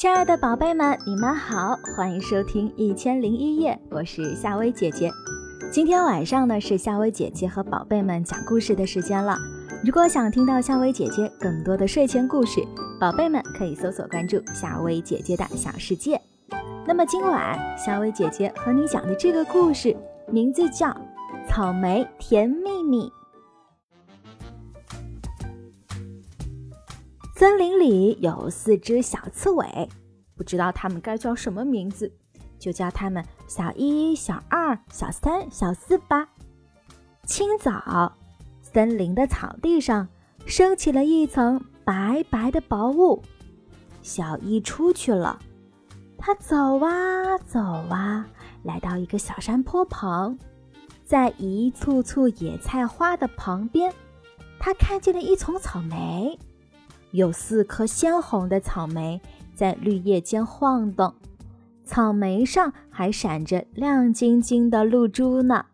亲爱的宝贝们，你们好，欢迎收听《一千零一夜》，我是夏薇姐姐。今天晚上呢是夏薇姐姐和宝贝们讲故事的时间了。如果想听到夏薇姐姐更多的睡前故事，宝贝们可以搜索关注夏薇姐姐的小世界。那么今晚夏薇姐姐和你讲的这个故事名字叫《草莓甜蜜蜜》。森林里有四只小刺猬，不知道它们该叫什么名字，就叫它们小一、小二、小三、小四吧。清早，森林的草地上升起了一层白白的薄雾。小一出去了，他走啊走啊，来到一个小山坡旁，在一簇簇野菜花的旁边，他看见了一丛草莓。有四颗鲜红的草莓在绿叶间晃动，草莓上还闪着亮晶晶的露珠呢。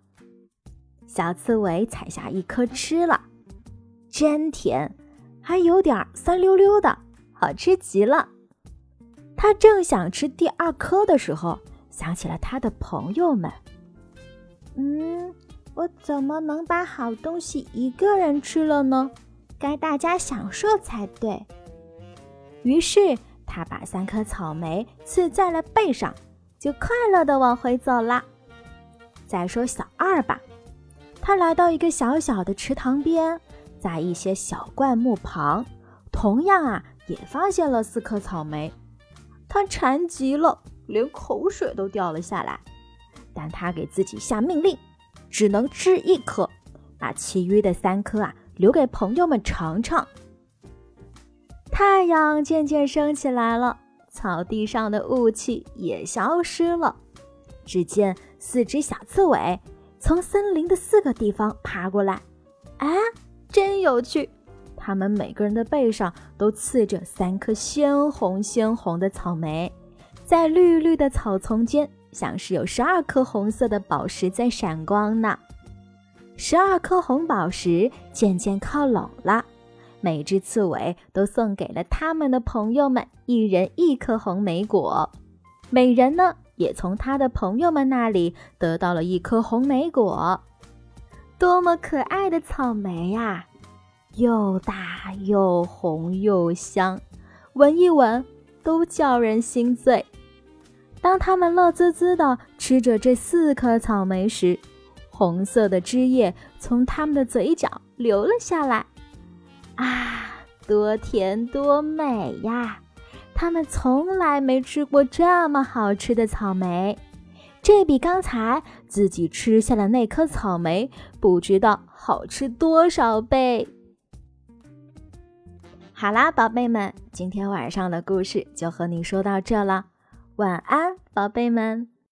小刺猬采下一颗吃了，真甜，还有点酸溜溜的，好吃极了。他正想吃第二颗的时候，想起了他的朋友们。嗯，我怎么能把好东西一个人吃了呢？该大家享受才对。于是他把三颗草莓刺在了背上，就快乐的往回走了。再说小二吧，他来到一个小小的池塘边，在一些小灌木旁，同样啊也发现了四颗草莓。他馋极了，连口水都掉了下来。但他给自己下命令，只能吃一颗，把其余的三颗啊。留给朋友们尝尝。太阳渐渐升起来了，草地上的雾气也消失了。只见四只小刺猬从森林的四个地方爬过来，啊，真有趣！它们每个人的背上都刺着三颗鲜红鲜红的草莓，在绿绿的草丛间，像是有十二颗红色的宝石在闪光呢。十二颗红宝石渐渐靠拢了，每只刺猬都送给了他们的朋友们一人一颗红莓果，每人呢也从他的朋友们那里得到了一颗红莓果。多么可爱的草莓呀！又大又红又香，闻一闻都叫人心醉。当他们乐滋滋地吃着这四颗草莓时，红色的汁液从他们的嘴角流了下来，啊，多甜多美呀！他们从来没吃过这么好吃的草莓，这比刚才自己吃下的那颗草莓不知道好吃多少倍。好啦，宝贝们，今天晚上的故事就和你说到这了，晚安，宝贝们。